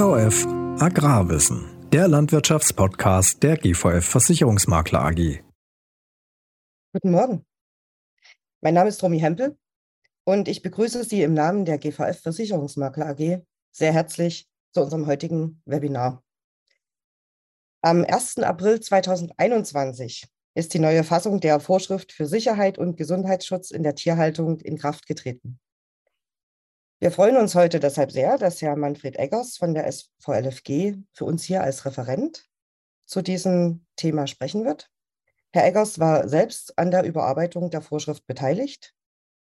GVF Agrarwissen, der Landwirtschaftspodcast der GVF Versicherungsmakler AG. Guten Morgen. Mein Name ist Romy Hempel und ich begrüße Sie im Namen der GVF Versicherungsmakler AG sehr herzlich zu unserem heutigen Webinar. Am 1. April 2021 ist die neue Fassung der Vorschrift für Sicherheit und Gesundheitsschutz in der Tierhaltung in Kraft getreten. Wir freuen uns heute deshalb sehr, dass Herr Manfred Eggers von der SVLFG für uns hier als Referent zu diesem Thema sprechen wird. Herr Eggers war selbst an der Überarbeitung der Vorschrift beteiligt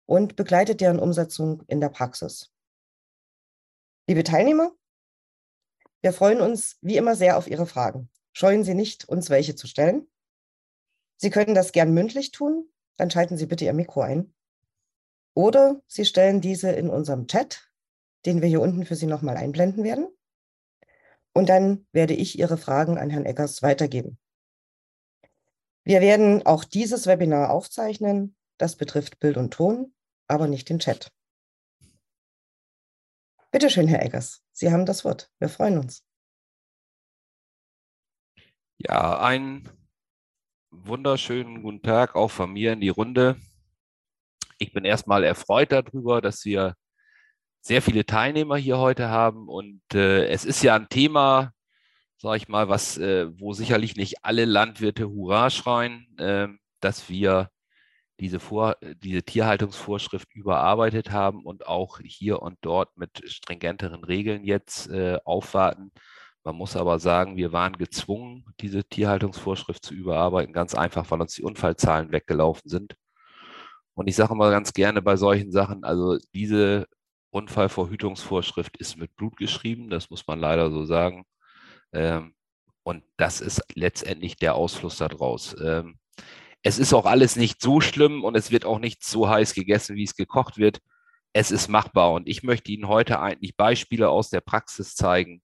und begleitet deren Umsetzung in der Praxis. Liebe Teilnehmer, wir freuen uns wie immer sehr auf Ihre Fragen. Scheuen Sie nicht, uns welche zu stellen. Sie können das gern mündlich tun, dann schalten Sie bitte Ihr Mikro ein. Oder Sie stellen diese in unserem Chat, den wir hier unten für Sie nochmal einblenden werden. Und dann werde ich Ihre Fragen an Herrn Eggers weitergeben. Wir werden auch dieses Webinar aufzeichnen. Das betrifft Bild und Ton, aber nicht den Chat. Bitte schön, Herr Eggers, Sie haben das Wort. Wir freuen uns. Ja, einen wunderschönen guten Tag auch von mir in die Runde. Ich bin erstmal erfreut darüber, dass wir sehr viele Teilnehmer hier heute haben. Und äh, es ist ja ein Thema, sage ich mal, was, äh, wo sicherlich nicht alle Landwirte Hurra schreien, äh, dass wir diese, Vor diese Tierhaltungsvorschrift überarbeitet haben und auch hier und dort mit stringenteren Regeln jetzt äh, aufwarten. Man muss aber sagen, wir waren gezwungen, diese Tierhaltungsvorschrift zu überarbeiten, ganz einfach, weil uns die Unfallzahlen weggelaufen sind. Und ich sage mal ganz gerne bei solchen Sachen, also diese Unfallverhütungsvorschrift ist mit Blut geschrieben, das muss man leider so sagen. Ähm, und das ist letztendlich der Ausfluss daraus. Ähm, es ist auch alles nicht so schlimm und es wird auch nicht so heiß gegessen, wie es gekocht wird. Es ist machbar und ich möchte Ihnen heute eigentlich Beispiele aus der Praxis zeigen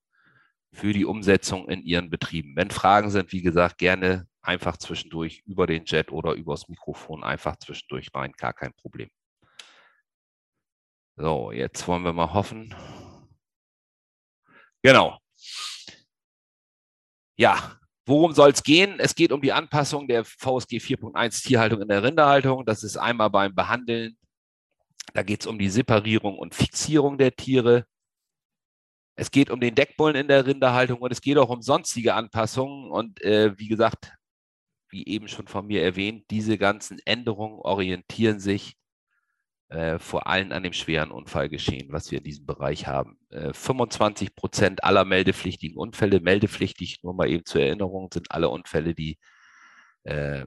für die Umsetzung in Ihren Betrieben. Wenn Fragen sind, wie gesagt, gerne einfach zwischendurch über den Jet oder übers Mikrofon einfach zwischendurch rein, gar kein Problem. So, jetzt wollen wir mal hoffen. Genau. Ja, worum soll es gehen? Es geht um die Anpassung der VSG 4.1 Tierhaltung in der Rinderhaltung. Das ist einmal beim Behandeln. Da geht es um die Separierung und Fixierung der Tiere. Es geht um den Deckbullen in der Rinderhaltung und es geht auch um sonstige Anpassungen. Und äh, wie gesagt, wie eben schon von mir erwähnt, diese ganzen Änderungen orientieren sich äh, vor allem an dem schweren Unfallgeschehen, was wir in diesem Bereich haben. Äh, 25 Prozent aller meldepflichtigen Unfälle, meldepflichtig, nur mal eben zur Erinnerung, sind alle Unfälle, die äh,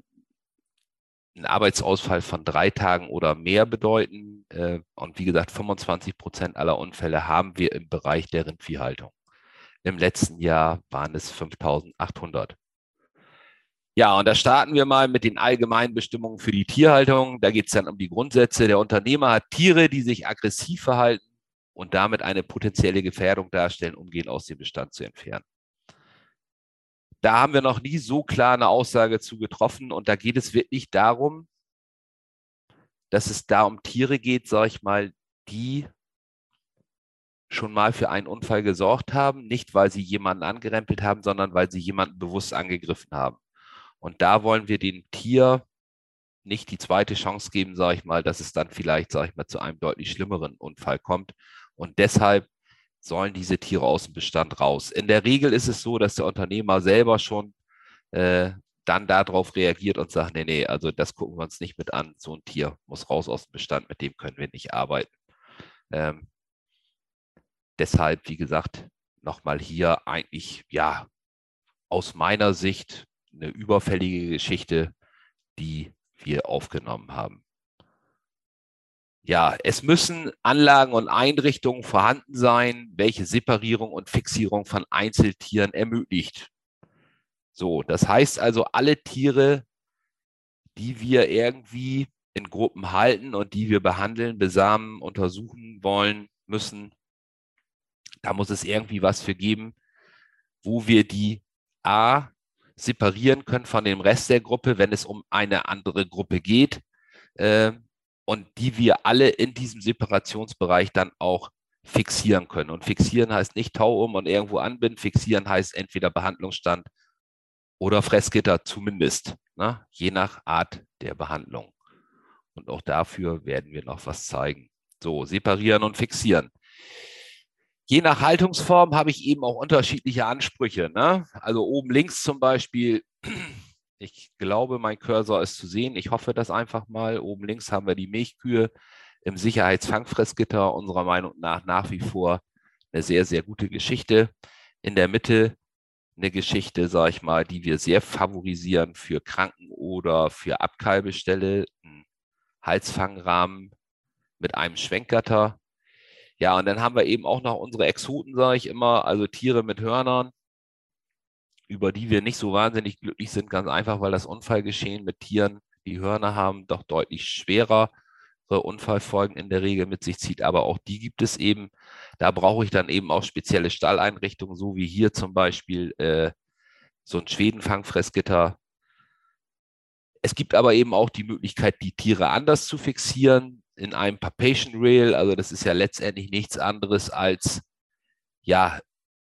einen Arbeitsausfall von drei Tagen oder mehr bedeuten. Äh, und wie gesagt, 25 Prozent aller Unfälle haben wir im Bereich der Rindviehhaltung. Im letzten Jahr waren es 5800. Ja, und da starten wir mal mit den allgemeinen Bestimmungen für die Tierhaltung. Da geht es dann um die Grundsätze. Der Unternehmer hat Tiere, die sich aggressiv verhalten und damit eine potenzielle Gefährdung darstellen, umgehend aus dem Bestand zu entfernen. Da haben wir noch nie so klar eine Aussage zu getroffen. Und da geht es wirklich darum, dass es da um Tiere geht, sage ich mal, die schon mal für einen Unfall gesorgt haben, nicht weil sie jemanden angerempelt haben, sondern weil sie jemanden bewusst angegriffen haben. Und da wollen wir dem Tier nicht die zweite Chance geben, sage ich mal, dass es dann vielleicht, sage ich mal, zu einem deutlich schlimmeren Unfall kommt. Und deshalb sollen diese Tiere aus dem Bestand raus. In der Regel ist es so, dass der Unternehmer selber schon äh, dann darauf reagiert und sagt, nee, nee, also das gucken wir uns nicht mit an. So ein Tier muss raus aus dem Bestand, mit dem können wir nicht arbeiten. Ähm, deshalb, wie gesagt, nochmal hier eigentlich, ja, aus meiner Sicht eine überfällige Geschichte, die wir aufgenommen haben. Ja, es müssen Anlagen und Einrichtungen vorhanden sein, welche Separierung und Fixierung von Einzeltieren ermöglicht. So, das heißt also, alle Tiere, die wir irgendwie in Gruppen halten und die wir behandeln, besamen, untersuchen wollen, müssen, da muss es irgendwie was für geben, wo wir die A separieren können von dem Rest der Gruppe, wenn es um eine andere Gruppe geht äh, und die wir alle in diesem Separationsbereich dann auch fixieren können. Und fixieren heißt nicht Tau um und irgendwo anbinden. Fixieren heißt entweder Behandlungsstand oder Fressgitter zumindest, ne? je nach Art der Behandlung. Und auch dafür werden wir noch was zeigen. So, separieren und fixieren. Je nach Haltungsform habe ich eben auch unterschiedliche Ansprüche. Ne? Also oben links zum Beispiel, ich glaube, mein Cursor ist zu sehen. Ich hoffe das einfach mal. Oben links haben wir die Milchkühe im Sicherheitsfangfressgitter, unserer Meinung nach nach wie vor eine sehr, sehr gute Geschichte. In der Mitte eine Geschichte, sage ich mal, die wir sehr favorisieren für Kranken- oder für Abkalbestelle. Ein Halsfangrahmen mit einem Schwenkgatter. Ja, und dann haben wir eben auch noch unsere Exoten, sage ich immer, also Tiere mit Hörnern, über die wir nicht so wahnsinnig glücklich sind, ganz einfach, weil das Unfallgeschehen mit Tieren, die Hörner haben, doch deutlich schwerer Unfallfolgen in der Regel mit sich zieht, aber auch die gibt es eben. Da brauche ich dann eben auch spezielle Stalleinrichtungen, so wie hier zum Beispiel äh, so ein Schwedenfangfressgitter. Es gibt aber eben auch die Möglichkeit, die Tiere anders zu fixieren in einem Papation Rail. Also das ist ja letztendlich nichts anderes als, ja,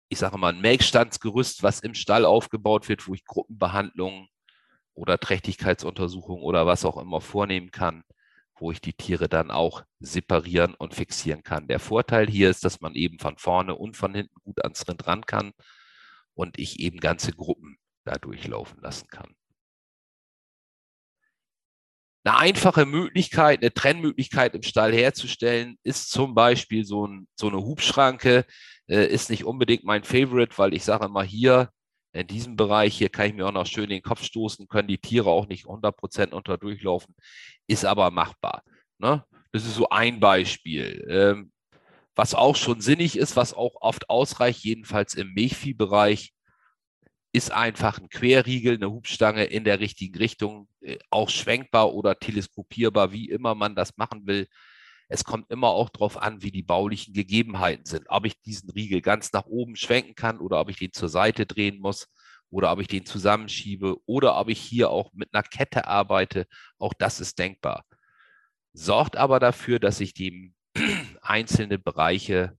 ich sage mal, ein Melkstandsgerüst, was im Stall aufgebaut wird, wo ich Gruppenbehandlungen oder Trächtigkeitsuntersuchungen oder was auch immer vornehmen kann wo ich die Tiere dann auch separieren und fixieren kann. Der Vorteil hier ist, dass man eben von vorne und von hinten gut ans Rind ran kann und ich eben ganze Gruppen da durchlaufen lassen kann. Eine einfache Möglichkeit, eine Trennmöglichkeit im Stall herzustellen, ist zum Beispiel so, ein, so eine Hubschranke. Äh, ist nicht unbedingt mein Favorite, weil ich sage immer hier, in diesem Bereich hier kann ich mir auch noch schön den Kopf stoßen, können die Tiere auch nicht 100% unter durchlaufen, ist aber machbar. Ne? Das ist so ein Beispiel. Ähm, was auch schon sinnig ist, was auch oft ausreicht, jedenfalls im Milchviehbereich, ist einfach ein Querriegel, eine Hubstange in der richtigen Richtung, äh, auch schwenkbar oder teleskopierbar, wie immer man das machen will. Es kommt immer auch darauf an, wie die baulichen Gegebenheiten sind. Ob ich diesen Riegel ganz nach oben schwenken kann oder ob ich den zur Seite drehen muss oder ob ich den zusammenschiebe oder ob ich hier auch mit einer Kette arbeite. Auch das ist denkbar. Sorgt aber dafür, dass ich die einzelne Bereiche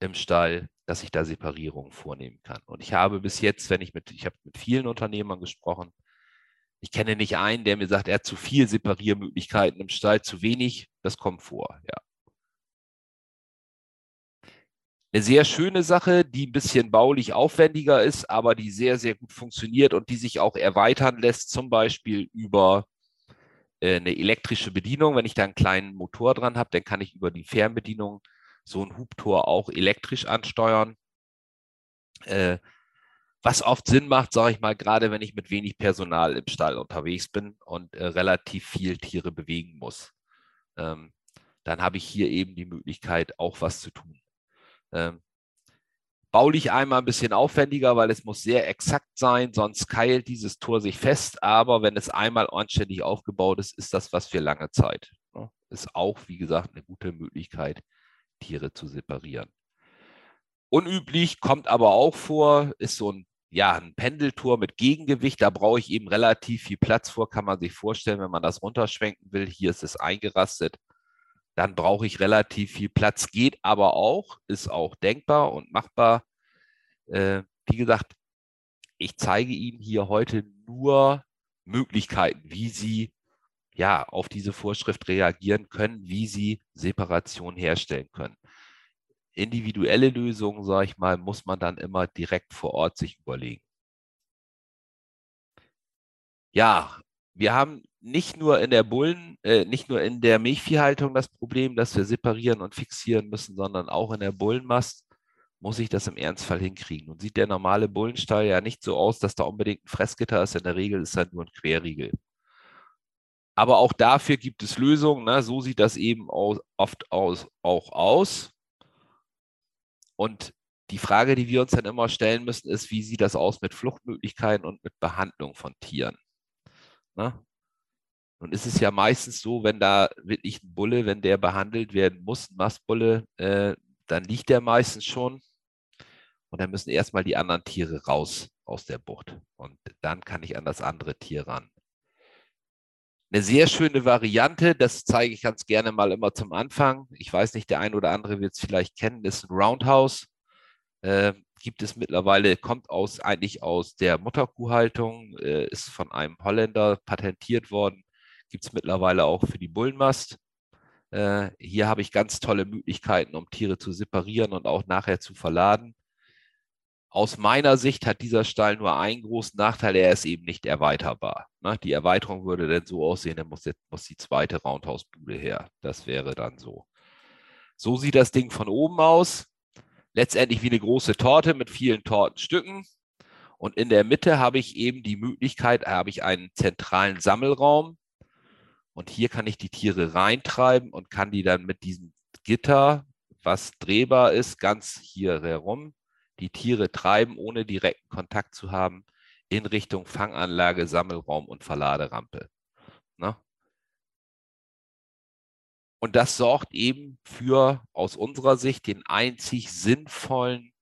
im Stall, dass ich da Separierungen vornehmen kann. Und ich habe bis jetzt, wenn ich mit, ich habe mit vielen Unternehmern gesprochen, ich kenne nicht einen, der mir sagt, er hat zu viel Separiermöglichkeiten im Stall, zu wenig. Das kommt vor, ja. Eine sehr schöne Sache, die ein bisschen baulich aufwendiger ist, aber die sehr, sehr gut funktioniert und die sich auch erweitern lässt, zum Beispiel über äh, eine elektrische Bedienung. Wenn ich da einen kleinen Motor dran habe, dann kann ich über die Fernbedienung so ein Hubtor auch elektrisch ansteuern. Äh, was oft Sinn macht, sage ich mal, gerade wenn ich mit wenig Personal im Stall unterwegs bin und äh, relativ viel Tiere bewegen muss. Ähm, dann habe ich hier eben die Möglichkeit, auch was zu tun. Ähm, baulich einmal ein bisschen aufwendiger, weil es muss sehr exakt sein, sonst keilt dieses Tor sich fest. Aber wenn es einmal anständig aufgebaut ist, ist das was für lange Zeit. Ne? Ist auch, wie gesagt, eine gute Möglichkeit, Tiere zu separieren. Unüblich, kommt aber auch vor, ist so ein, ja, ein Pendeltor mit Gegengewicht. Da brauche ich eben relativ viel Platz vor, kann man sich vorstellen, wenn man das runterschwenken will. Hier ist es eingerastet. Dann brauche ich relativ viel Platz. Geht aber auch, ist auch denkbar und machbar. Äh, wie gesagt, ich zeige Ihnen hier heute nur Möglichkeiten, wie Sie ja auf diese Vorschrift reagieren können, wie Sie Separation herstellen können individuelle Lösungen, sage ich mal, muss man dann immer direkt vor Ort sich überlegen. Ja, wir haben nicht nur in der Bullen, äh, nicht nur in der Milchviehhaltung das Problem, dass wir separieren und fixieren müssen, sondern auch in der Bullenmast muss ich das im Ernstfall hinkriegen. Und sieht der normale Bullenstall ja nicht so aus, dass da unbedingt ein Fressgitter ist. In der Regel ist das nur ein Querriegel. Aber auch dafür gibt es Lösungen. Ne? So sieht das eben aus, oft aus, auch aus. Und die Frage, die wir uns dann immer stellen müssen, ist, wie sieht das aus mit Fluchtmöglichkeiten und mit Behandlung von Tieren? Ne? Nun ist es ja meistens so, wenn da wirklich ein Bulle, wenn der behandelt werden muss, ein Mastbulle, äh, dann liegt der meistens schon. Und dann müssen erstmal die anderen Tiere raus aus der Bucht. Und dann kann ich an das andere Tier ran. Eine sehr schöne Variante, das zeige ich ganz gerne mal immer zum Anfang. Ich weiß nicht, der ein oder andere wird es vielleicht kennen, ist ein Roundhouse. Äh, gibt es mittlerweile, kommt aus eigentlich aus der Mutterkuhhaltung, äh, ist von einem Holländer patentiert worden, gibt es mittlerweile auch für die Bullenmast. Äh, hier habe ich ganz tolle Möglichkeiten, um Tiere zu separieren und auch nachher zu verladen. Aus meiner Sicht hat dieser Stall nur einen großen Nachteil, er ist eben nicht erweiterbar. Ne? Die Erweiterung würde dann so aussehen, dann muss, jetzt, muss die zweite Roundhouse-Bude her. Das wäre dann so. So sieht das Ding von oben aus. Letztendlich wie eine große Torte mit vielen Tortenstücken. Und in der Mitte habe ich eben die Möglichkeit, habe ich einen zentralen Sammelraum. Und hier kann ich die Tiere reintreiben und kann die dann mit diesem Gitter, was drehbar ist, ganz hier herum die Tiere treiben, ohne direkten Kontakt zu haben, in Richtung Fanganlage, Sammelraum und Verladerampe. Ne? Und das sorgt eben für aus unserer Sicht den einzig sinnvollen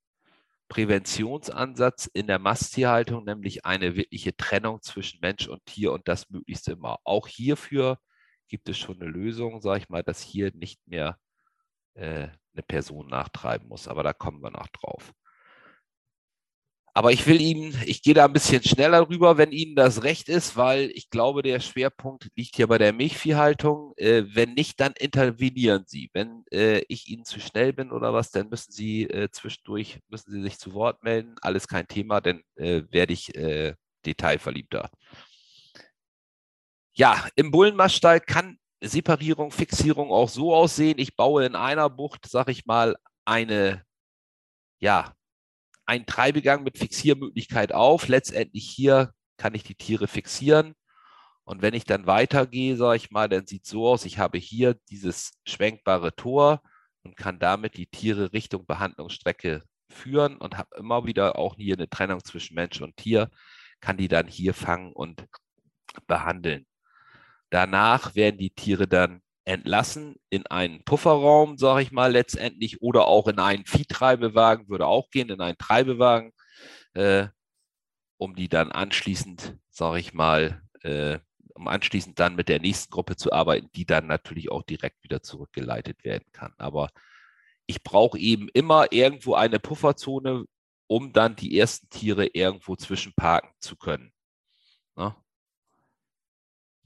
Präventionsansatz in der Masttierhaltung, nämlich eine wirkliche Trennung zwischen Mensch und Tier und das möglichst immer. Auch hierfür gibt es schon eine Lösung, sage ich mal, dass hier nicht mehr äh, eine Person nachtreiben muss. Aber da kommen wir noch drauf. Aber ich will Ihnen, ich gehe da ein bisschen schneller rüber, wenn Ihnen das recht ist, weil ich glaube, der Schwerpunkt liegt hier bei der Milchviehhaltung. Äh, wenn nicht, dann intervenieren Sie. Wenn äh, ich Ihnen zu schnell bin oder was, dann müssen Sie äh, zwischendurch, müssen Sie sich zu Wort melden. Alles kein Thema, dann äh, werde ich äh, detailverliebter. Ja, im Bullenmaststall kann Separierung, Fixierung auch so aussehen. Ich baue in einer Bucht, sag ich mal, eine ja, einen Treibegang mit Fixiermöglichkeit auf. Letztendlich hier kann ich die Tiere fixieren. Und wenn ich dann weitergehe, sage ich mal, dann sieht es so aus, ich habe hier dieses schwenkbare Tor und kann damit die Tiere Richtung Behandlungsstrecke führen und habe immer wieder auch hier eine Trennung zwischen Mensch und Tier, kann die dann hier fangen und behandeln. Danach werden die Tiere dann entlassen in einen Pufferraum, sage ich mal letztendlich, oder auch in einen Viehtreibewagen, würde auch gehen, in einen Treibewagen, äh, um die dann anschließend, sage ich mal, äh, um anschließend dann mit der nächsten Gruppe zu arbeiten, die dann natürlich auch direkt wieder zurückgeleitet werden kann. Aber ich brauche eben immer irgendwo eine Pufferzone, um dann die ersten Tiere irgendwo zwischenparken zu können. Ne?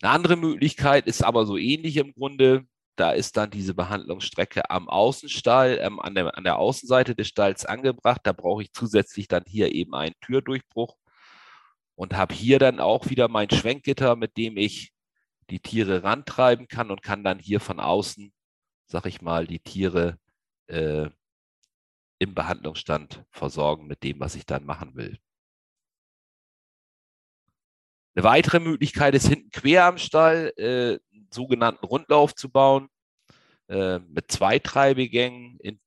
Eine andere Möglichkeit ist aber so ähnlich im Grunde. Da ist dann diese Behandlungsstrecke am Außenstall, ähm, an, der, an der Außenseite des Stalls angebracht. Da brauche ich zusätzlich dann hier eben einen Türdurchbruch und habe hier dann auch wieder mein Schwenkgitter, mit dem ich die Tiere rantreiben kann und kann dann hier von außen, sag ich mal, die Tiere äh, im Behandlungsstand versorgen mit dem, was ich dann machen will. Eine weitere Möglichkeit ist hinten quer am Stall äh, einen sogenannten Rundlauf zu bauen äh, mit zwei Treibegängen in,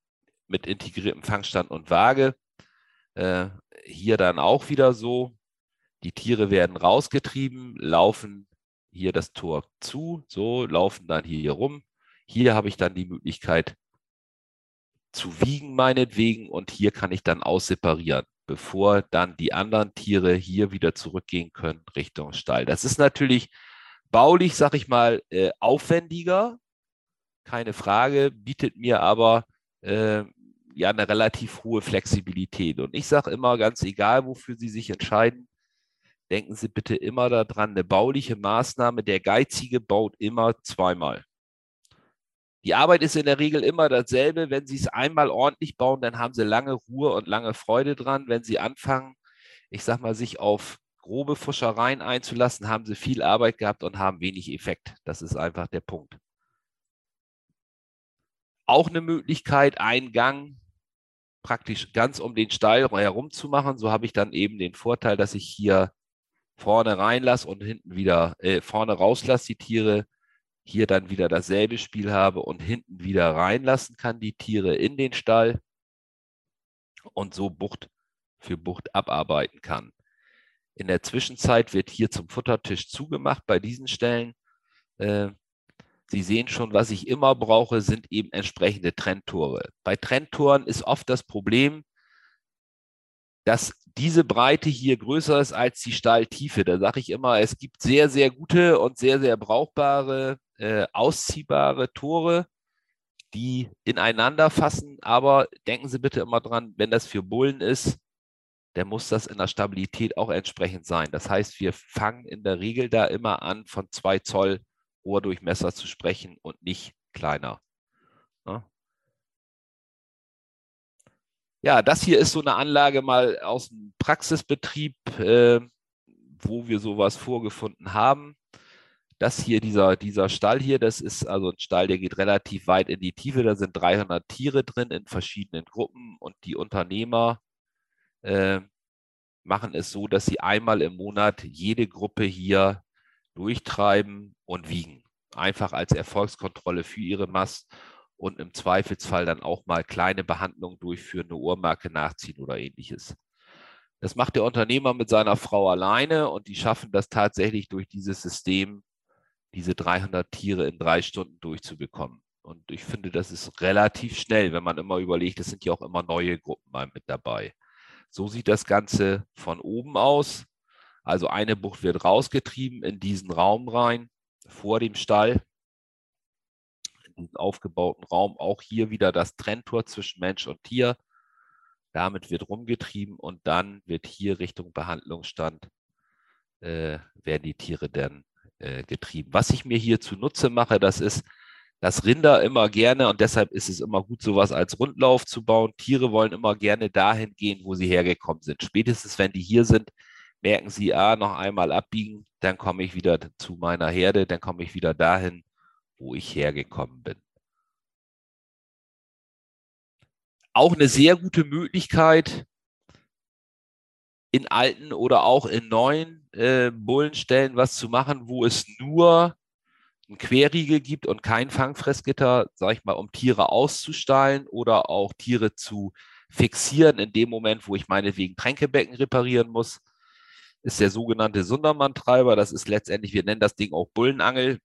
mit integriertem Fangstand und Waage. Äh, hier dann auch wieder so. Die Tiere werden rausgetrieben, laufen hier das Tor zu, so laufen dann hier rum. Hier habe ich dann die Möglichkeit zu wiegen meinetwegen und hier kann ich dann ausseparieren bevor dann die anderen Tiere hier wieder zurückgehen können Richtung Stall. Das ist natürlich baulich, sag ich mal, äh, aufwendiger, keine Frage, bietet mir aber äh, ja eine relativ hohe Flexibilität. Und ich sage immer, ganz egal, wofür Sie sich entscheiden, denken Sie bitte immer daran, eine bauliche Maßnahme, der Geizige baut immer zweimal. Die Arbeit ist in der Regel immer dasselbe. Wenn Sie es einmal ordentlich bauen, dann haben Sie lange Ruhe und lange Freude dran. Wenn Sie anfangen, ich sag mal, sich auf grobe Fuschereien einzulassen, haben Sie viel Arbeit gehabt und haben wenig Effekt. Das ist einfach der Punkt. Auch eine Möglichkeit, einen Gang praktisch ganz um den Stall herum zu machen. So habe ich dann eben den Vorteil, dass ich hier vorne reinlasse und hinten wieder äh, vorne rauslasse die Tiere hier dann wieder dasselbe Spiel habe und hinten wieder reinlassen kann, die Tiere in den Stall und so Bucht für Bucht abarbeiten kann. In der Zwischenzeit wird hier zum Futtertisch zugemacht bei diesen Stellen. Äh, Sie sehen schon, was ich immer brauche, sind eben entsprechende Trenntore. Bei Trenntoren ist oft das Problem, dass diese Breite hier größer ist als die Stalltiefe. Da sage ich immer, es gibt sehr, sehr gute und sehr, sehr brauchbare, äh, ausziehbare Tore, die ineinander fassen. Aber denken Sie bitte immer dran, wenn das für Bullen ist, dann muss das in der Stabilität auch entsprechend sein. Das heißt, wir fangen in der Regel da immer an, von zwei Zoll Rohrdurchmesser zu sprechen und nicht kleiner. Ja. Das hier ist so eine Anlage mal aus dem Praxisbetrieb, äh, wo wir sowas vorgefunden haben. Das hier, dieser, dieser Stall hier, das ist also ein Stall, der geht relativ weit in die Tiefe. Da sind 300 Tiere drin in verschiedenen Gruppen und die Unternehmer äh, machen es so, dass sie einmal im Monat jede Gruppe hier durchtreiben und wiegen. Einfach als Erfolgskontrolle für ihre Mast und im Zweifelsfall dann auch mal kleine Behandlungen durchführen, eine Uhrmarke nachziehen oder ähnliches. Das macht der Unternehmer mit seiner Frau alleine und die schaffen das tatsächlich durch dieses System, diese 300 Tiere in drei Stunden durchzubekommen. Und ich finde, das ist relativ schnell, wenn man immer überlegt, es sind ja auch immer neue Gruppen mal mit dabei. So sieht das Ganze von oben aus. Also eine Bucht wird rausgetrieben in diesen Raum rein, vor dem Stall diesen aufgebauten Raum. Auch hier wieder das Trenntor zwischen Mensch und Tier. Damit wird rumgetrieben und dann wird hier Richtung Behandlungsstand, äh, werden die Tiere dann äh, getrieben. Was ich mir hier zunutze mache, das ist, dass Rinder immer gerne, und deshalb ist es immer gut, sowas als Rundlauf zu bauen. Tiere wollen immer gerne dahin gehen, wo sie hergekommen sind. Spätestens, wenn die hier sind, merken sie, ah, noch einmal abbiegen, dann komme ich wieder zu meiner Herde, dann komme ich wieder dahin, wo ich hergekommen bin. Auch eine sehr gute Möglichkeit, in alten oder auch in neuen äh, Bullenstellen was zu machen, wo es nur ein Querriegel gibt und kein Fangfressgitter, sage ich mal, um Tiere auszustahlen oder auch Tiere zu fixieren in dem Moment, wo ich meinetwegen Tränkebecken reparieren muss, ist der sogenannte Sundermann-Treiber. Das ist letztendlich, wir nennen das Ding auch Bullenangel.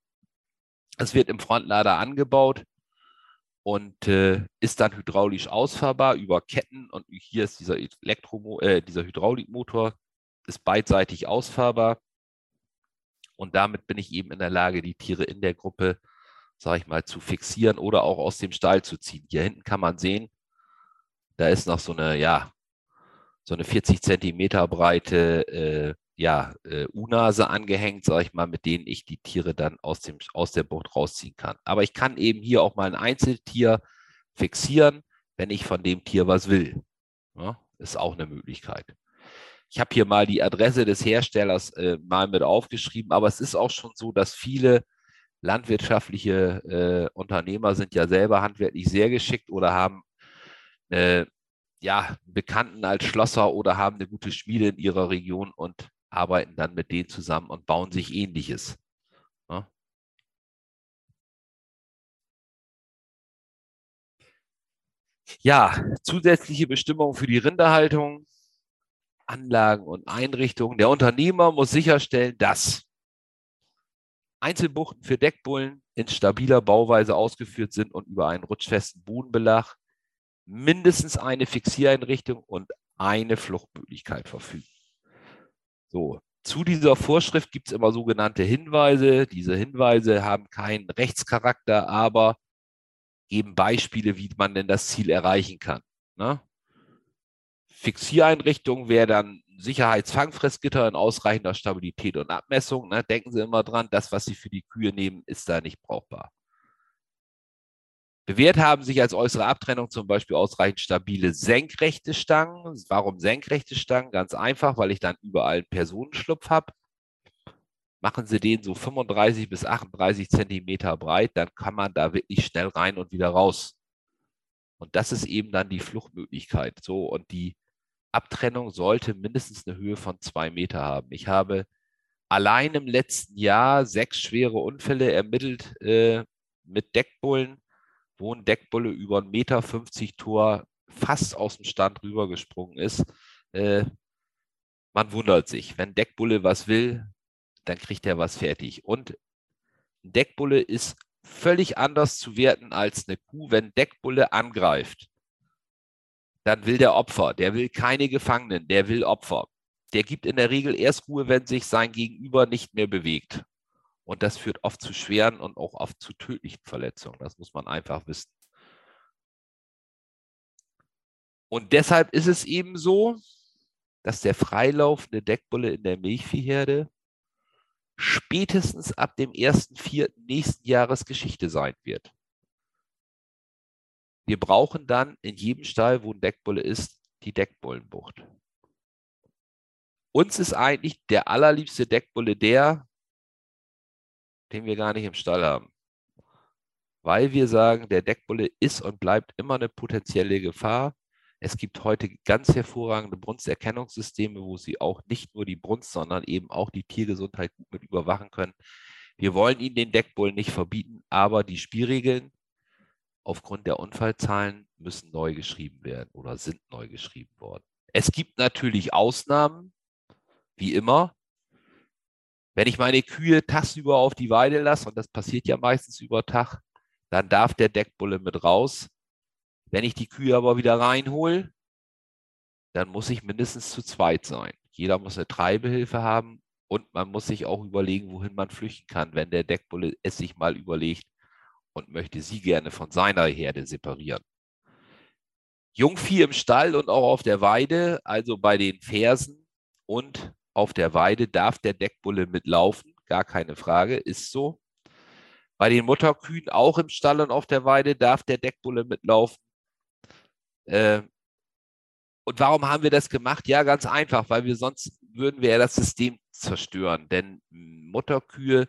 Es wird im Frontlader angebaut und äh, ist dann hydraulisch ausfahrbar über Ketten. Und hier ist dieser, Elektro äh, dieser Hydraulikmotor, ist beidseitig ausfahrbar. Und damit bin ich eben in der Lage, die Tiere in der Gruppe, sage ich mal, zu fixieren oder auch aus dem Stall zu ziehen. Hier hinten kann man sehen, da ist noch so eine, ja, so eine 40 Zentimeter breite äh, ja, äh, U-Nase angehängt, sage ich mal, mit denen ich die Tiere dann aus, dem, aus der Bucht rausziehen kann. Aber ich kann eben hier auch mal ein Einzeltier fixieren, wenn ich von dem Tier was will. Ja, ist auch eine Möglichkeit. Ich habe hier mal die Adresse des Herstellers äh, mal mit aufgeschrieben, aber es ist auch schon so, dass viele landwirtschaftliche äh, Unternehmer sind ja selber handwerklich sehr geschickt oder haben eine ja, Bekannten als Schlosser oder haben eine gute Schmiede in ihrer Region und arbeiten dann mit denen zusammen und bauen sich ähnliches. Ja. ja, zusätzliche Bestimmungen für die Rinderhaltung, Anlagen und Einrichtungen. Der Unternehmer muss sicherstellen, dass Einzelbuchten für Deckbullen in stabiler Bauweise ausgeführt sind und über einen rutschfesten Bodenbelag mindestens eine Fixiereinrichtung und eine Fluchtmöglichkeit verfügen. So, zu dieser Vorschrift gibt es immer sogenannte Hinweise. Diese Hinweise haben keinen Rechtscharakter, aber geben Beispiele, wie man denn das Ziel erreichen kann. Ne? Fixiereinrichtung wäre dann Sicherheitsfangfressgitter in ausreichender Stabilität und Abmessung. Ne? Denken Sie immer dran, das, was Sie für die Kühe nehmen, ist da nicht brauchbar. Bewährt haben sich als äußere Abtrennung zum Beispiel ausreichend stabile senkrechte Stangen. Warum senkrechte Stangen? Ganz einfach, weil ich dann überall einen Personenschlupf habe. Machen Sie den so 35 bis 38 Zentimeter breit, dann kann man da wirklich schnell rein und wieder raus. Und das ist eben dann die Fluchtmöglichkeit. So, und die Abtrennung sollte mindestens eine Höhe von zwei Meter haben. Ich habe allein im letzten Jahr sechs schwere Unfälle ermittelt äh, mit Deckbullen wo ein Deckbulle über 1,50 Meter Tor fast aus dem Stand rübergesprungen ist. Äh, man wundert sich, wenn Deckbulle was will, dann kriegt er was fertig. Und ein Deckbulle ist völlig anders zu werten als eine Kuh, wenn Deckbulle angreift. Dann will der Opfer, der will keine Gefangenen, der will Opfer. Der gibt in der Regel erst Ruhe, wenn sich sein Gegenüber nicht mehr bewegt. Und das führt oft zu schweren und auch oft zu tödlichen Verletzungen. Das muss man einfach wissen. Und deshalb ist es eben so, dass der freilaufende Deckbulle in der Milchviehherde spätestens ab dem 1.4. nächsten Jahres Geschichte sein wird. Wir brauchen dann in jedem Stall, wo ein Deckbulle ist, die Deckbullenbucht. Uns ist eigentlich der allerliebste Deckbulle der, den wir gar nicht im Stall haben. Weil wir sagen, der Deckbulle ist und bleibt immer eine potenzielle Gefahr es gibt heute ganz hervorragende Brunsterkennungssysteme, wo Sie auch nicht nur die Brunst, sondern eben auch die Tiergesundheit gut mit überwachen können. Wir wollen Ihnen den Deckbullen nicht verbieten, aber die Spielregeln aufgrund der Unfallzahlen müssen neu geschrieben werden oder sind neu geschrieben worden. Es gibt natürlich Ausnahmen, wie immer. Wenn ich meine Kühe tagsüber auf die Weide lasse, und das passiert ja meistens über Tag, dann darf der Deckbulle mit raus. Wenn ich die Kühe aber wieder reinhole, dann muss ich mindestens zu zweit sein. Jeder muss eine Treibehilfe haben und man muss sich auch überlegen, wohin man flüchten kann, wenn der Deckbulle es sich mal überlegt und möchte sie gerne von seiner Herde separieren. Jungvieh im Stall und auch auf der Weide, also bei den Fersen und auf der Weide darf der Deckbulle mitlaufen, gar keine Frage, ist so. Bei den Mutterkühen auch im Stall und auf der Weide darf der Deckbulle mitlaufen. Äh, und warum haben wir das gemacht? Ja, ganz einfach, weil wir sonst würden wir ja das System zerstören. Denn Mutterkühe,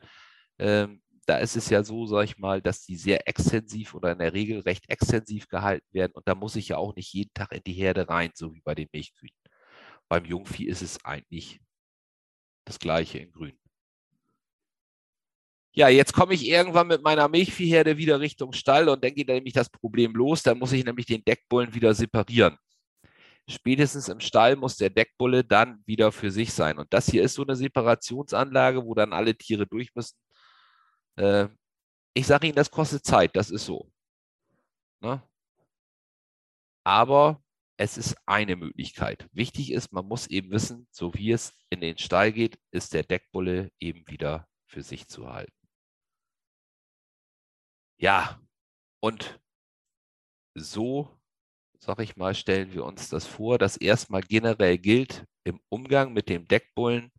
äh, da ist es ja so, sag ich mal, dass die sehr extensiv oder in der Regel recht extensiv gehalten werden. Und da muss ich ja auch nicht jeden Tag in die Herde rein, so wie bei den Milchkühen. Beim Jungvieh ist es eigentlich das gleiche in Grün. Ja, jetzt komme ich irgendwann mit meiner Milchviehherde wieder Richtung Stall und dann geht nämlich das Problem los. Dann muss ich nämlich den Deckbullen wieder separieren. Spätestens im Stall muss der Deckbulle dann wieder für sich sein. Und das hier ist so eine Separationsanlage, wo dann alle Tiere durch müssen. Äh, ich sage Ihnen, das kostet Zeit, das ist so. Ne? Aber es ist eine Möglichkeit. Wichtig ist, man muss eben wissen, so wie es in den Stall geht, ist der Deckbulle eben wieder für sich zu halten. Ja, und so, sag ich mal, stellen wir uns das vor, dass erstmal generell gilt, im Umgang mit dem Deckbullen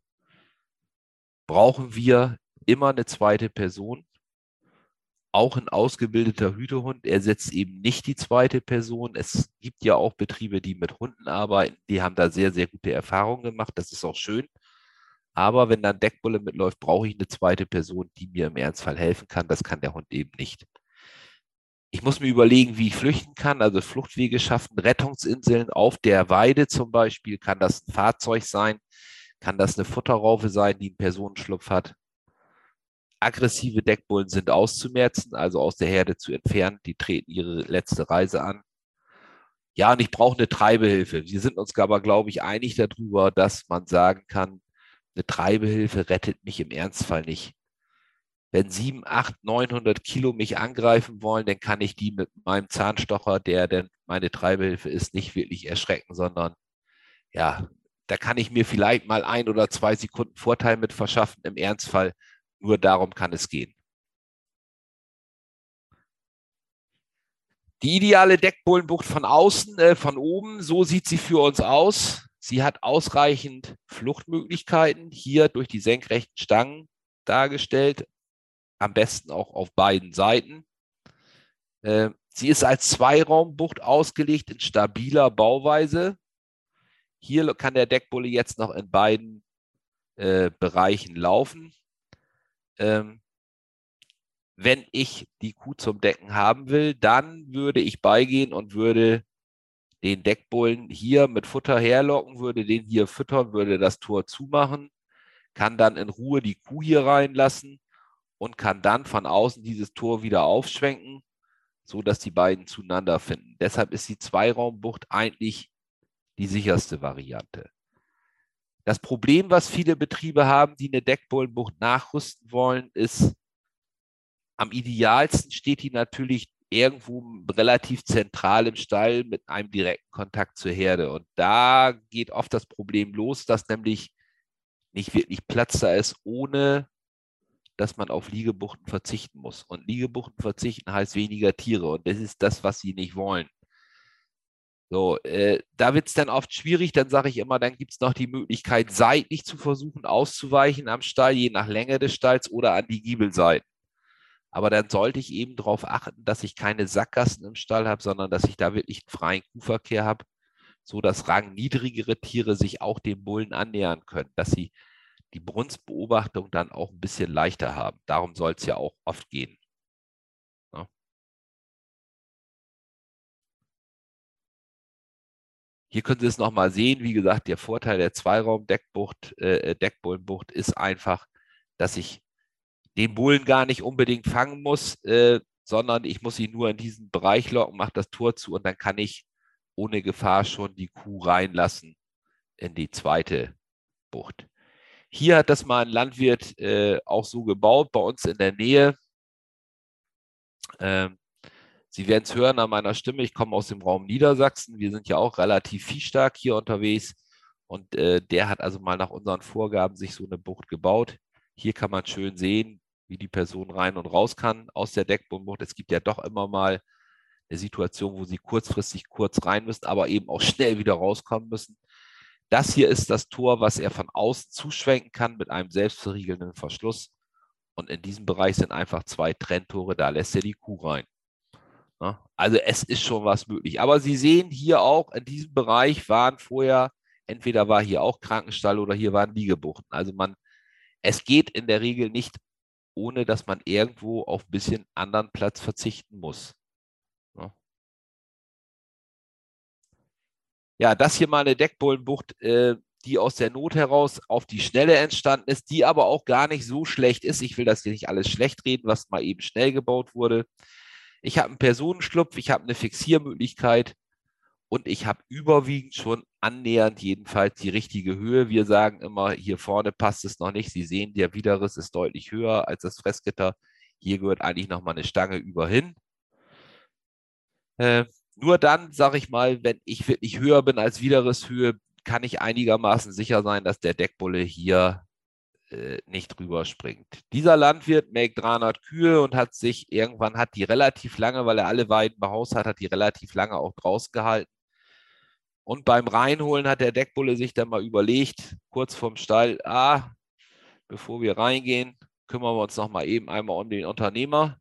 brauchen wir immer eine zweite Person. Auch ein ausgebildeter Hütehund ersetzt eben nicht die zweite Person. Es gibt ja auch Betriebe, die mit Hunden arbeiten, die haben da sehr, sehr gute Erfahrungen gemacht. Das ist auch schön. Aber wenn dann Deckbulle mitläuft, brauche ich eine zweite Person, die mir im Ernstfall helfen kann. Das kann der Hund eben nicht. Ich muss mir überlegen, wie ich flüchten kann, also Fluchtwege schaffen, Rettungsinseln auf der Weide zum Beispiel. Kann das ein Fahrzeug sein? Kann das eine Futterraufe sein, die einen Personenschlupf hat? Aggressive Deckbullen sind auszumerzen, also aus der Herde zu entfernen. Die treten ihre letzte Reise an. Ja, und ich brauche eine Treibehilfe. Wir sind uns aber, glaube ich, einig darüber, dass man sagen kann, eine Treibehilfe rettet mich im Ernstfall nicht. Wenn 7, 8, 900 Kilo mich angreifen wollen, dann kann ich die mit meinem Zahnstocher, der denn meine Treibehilfe ist, nicht wirklich erschrecken, sondern ja, da kann ich mir vielleicht mal ein oder zwei Sekunden Vorteil mit verschaffen. Im Ernstfall nur darum kann es gehen. Die ideale Deckbullenbucht von außen, äh, von oben, so sieht sie für uns aus. Sie hat ausreichend Fluchtmöglichkeiten, hier durch die senkrechten Stangen dargestellt, am besten auch auf beiden Seiten. Äh, sie ist als Zweiraumbucht ausgelegt in stabiler Bauweise. Hier kann der Deckbulle jetzt noch in beiden äh, Bereichen laufen. Ähm, wenn ich die Kuh zum Decken haben will, dann würde ich beigehen und würde den Deckbullen hier mit Futter herlocken, würde den hier füttern, würde das Tor zumachen, kann dann in Ruhe die Kuh hier reinlassen und kann dann von außen dieses Tor wieder aufschwenken, so dass die beiden zueinander finden. Deshalb ist die Zweiraumbucht eigentlich die sicherste Variante. Das Problem, was viele Betriebe haben, die eine Deckbullenbucht nachrüsten wollen, ist, am idealsten steht die natürlich irgendwo relativ zentral im Stall mit einem direkten Kontakt zur Herde. Und da geht oft das Problem los, dass nämlich nicht wirklich Platz da ist, ohne dass man auf Liegebuchten verzichten muss. Und Liegebuchten verzichten heißt weniger Tiere. Und das ist das, was sie nicht wollen. So, äh, da wird es dann oft schwierig. Dann sage ich immer, dann gibt es noch die Möglichkeit, seitlich zu versuchen, auszuweichen am Stall, je nach Länge des Stalls oder an die Giebelseiten. Aber dann sollte ich eben darauf achten, dass ich keine Sackgassen im Stall habe, sondern dass ich da wirklich einen freien Kuhverkehr habe, so dass rangniedrigere Tiere sich auch dem Bullen annähern können, dass sie die Brunstbeobachtung dann auch ein bisschen leichter haben. Darum soll es ja auch oft gehen. Hier können Sie es nochmal sehen. Wie gesagt, der Vorteil der Zweiraum-Deckbucht, äh, Deckbullenbucht ist einfach, dass ich den Bullen gar nicht unbedingt fangen muss, äh, sondern ich muss ihn nur in diesen Bereich locken, mache das Tor zu und dann kann ich ohne Gefahr schon die Kuh reinlassen in die zweite Bucht. Hier hat das mal ein Landwirt äh, auch so gebaut, bei uns in der Nähe. Ähm, Sie werden es hören an meiner Stimme, ich komme aus dem Raum Niedersachsen. Wir sind ja auch relativ viehstark hier unterwegs. Und äh, der hat also mal nach unseren Vorgaben sich so eine Bucht gebaut. Hier kann man schön sehen, wie die Person rein und raus kann aus der Deckbodenbucht. Es gibt ja doch immer mal eine Situation, wo sie kurzfristig kurz rein müssen, aber eben auch schnell wieder rauskommen müssen. Das hier ist das Tor, was er von außen zuschwenken kann mit einem selbstverriegelnden Verschluss. Und in diesem Bereich sind einfach zwei Trenntore, da lässt er die Kuh rein. Also es ist schon was möglich. Aber Sie sehen hier auch, in diesem Bereich waren vorher, entweder war hier auch Krankenstall oder hier waren Liegebuchten. Also man, es geht in der Regel nicht, ohne dass man irgendwo auf ein bisschen anderen Platz verzichten muss. Ja, das hier mal eine Deckbullenbucht, äh, die aus der Not heraus auf die Schnelle entstanden ist, die aber auch gar nicht so schlecht ist. Ich will das hier nicht alles schlecht reden, was mal eben schnell gebaut wurde. Ich habe einen Personenschlupf, ich habe eine Fixiermöglichkeit und ich habe überwiegend schon annähernd jedenfalls die richtige Höhe. Wir sagen immer, hier vorne passt es noch nicht. Sie sehen, der Widerriss ist deutlich höher als das Fressgitter. Hier gehört eigentlich noch mal eine Stange über hin. Äh, nur dann, sage ich mal, wenn ich wirklich höher bin als Widerrisshöhe, kann ich einigermaßen sicher sein, dass der Deckbulle hier äh, nicht rüberspringt. Dieser Landwirt melkt 300 Kühe und hat sich irgendwann, hat die relativ lange, weil er alle Weiden behaust hat, hat die relativ lange auch draußen gehalten. Und beim Reinholen hat der Deckbulle sich dann mal überlegt, kurz vorm Stall, ah, bevor wir reingehen, kümmern wir uns noch mal eben einmal um den Unternehmer.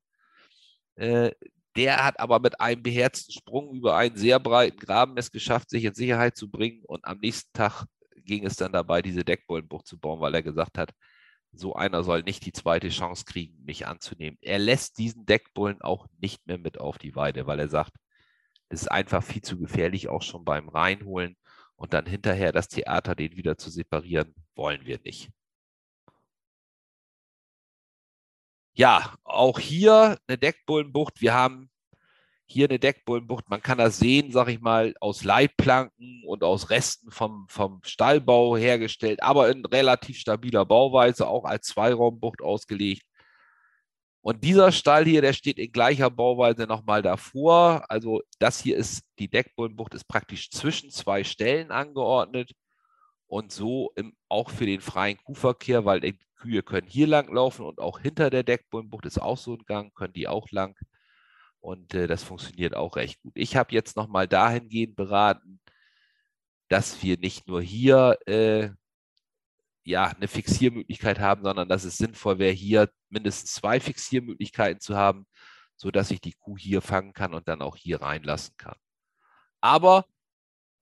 Äh, der hat aber mit einem beherzten Sprung über einen sehr breiten Graben es geschafft, sich in Sicherheit zu bringen. Und am nächsten Tag ging es dann dabei, diese Deckbollenbucht zu bauen, weil er gesagt hat, so einer soll nicht die zweite Chance kriegen, mich anzunehmen. Er lässt diesen Deckbullen auch nicht mehr mit auf die Weide, weil er sagt, es ist einfach viel zu gefährlich, auch schon beim Reinholen und dann hinterher das Theater, den wieder zu separieren, wollen wir nicht. Ja, auch hier eine Deckbullenbucht. Wir haben hier eine Deckbullenbucht. Man kann das sehen, sag ich mal, aus Leitplanken und aus Resten vom, vom Stallbau hergestellt, aber in relativ stabiler Bauweise, auch als Zweiraumbucht ausgelegt. Und dieser Stall hier, der steht in gleicher Bauweise nochmal davor. Also das hier ist, die Deckbullenbucht ist praktisch zwischen zwei Stellen angeordnet und so im, auch für den freien Kuhverkehr, weil die Kühe können hier lang laufen und auch hinter der Deckbullenbucht ist auch so ein Gang, können die auch lang. Und äh, das funktioniert auch recht gut. Ich habe jetzt nochmal dahingehend beraten, dass wir nicht nur hier äh, ja, eine Fixiermöglichkeit haben, sondern dass es sinnvoll wäre, hier mindestens zwei Fixiermöglichkeiten zu haben, sodass ich die Kuh hier fangen kann und dann auch hier reinlassen kann. Aber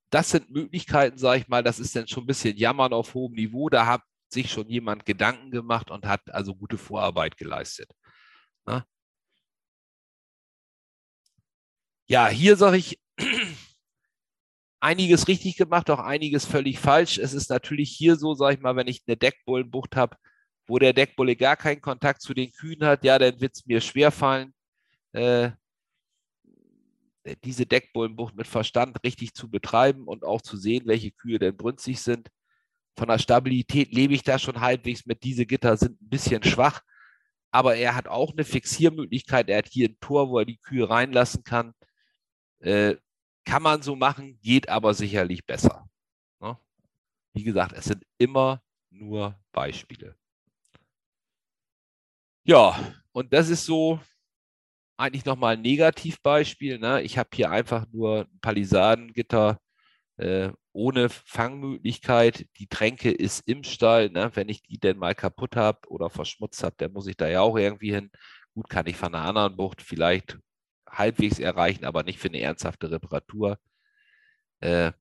das sind Möglichkeiten, sage ich mal, das ist dann schon ein bisschen Jammern auf hohem Niveau. Da hat sich schon jemand Gedanken gemacht und hat also gute Vorarbeit geleistet. Na? Ja, hier sage ich, einiges richtig gemacht, auch einiges völlig falsch. Es ist natürlich hier so, sage ich mal, wenn ich eine Deckbullenbucht habe, wo der Deckbulle gar keinen Kontakt zu den Kühen hat, ja, dann wird es mir schwerfallen, äh, diese Deckbullenbucht mit Verstand richtig zu betreiben und auch zu sehen, welche Kühe denn brünstig sind. Von der Stabilität lebe ich da schon halbwegs mit. Diese Gitter sind ein bisschen schwach. aber er hat auch eine Fixiermöglichkeit. Er hat hier ein Tor, wo er die Kühe reinlassen kann. Äh, kann man so machen, geht aber sicherlich besser. Ne? Wie gesagt, es sind immer nur Beispiele. Ja, und das ist so eigentlich nochmal ein Negativbeispiel. Ne? Ich habe hier einfach nur ein Palisadengitter äh, ohne Fangmöglichkeit. Die Tränke ist im Stall. Ne? Wenn ich die denn mal kaputt habe oder verschmutzt habe, dann muss ich da ja auch irgendwie hin. Gut, kann ich von einer anderen Bucht vielleicht halbwegs erreichen, aber nicht für eine ernsthafte Reparatur. Äh,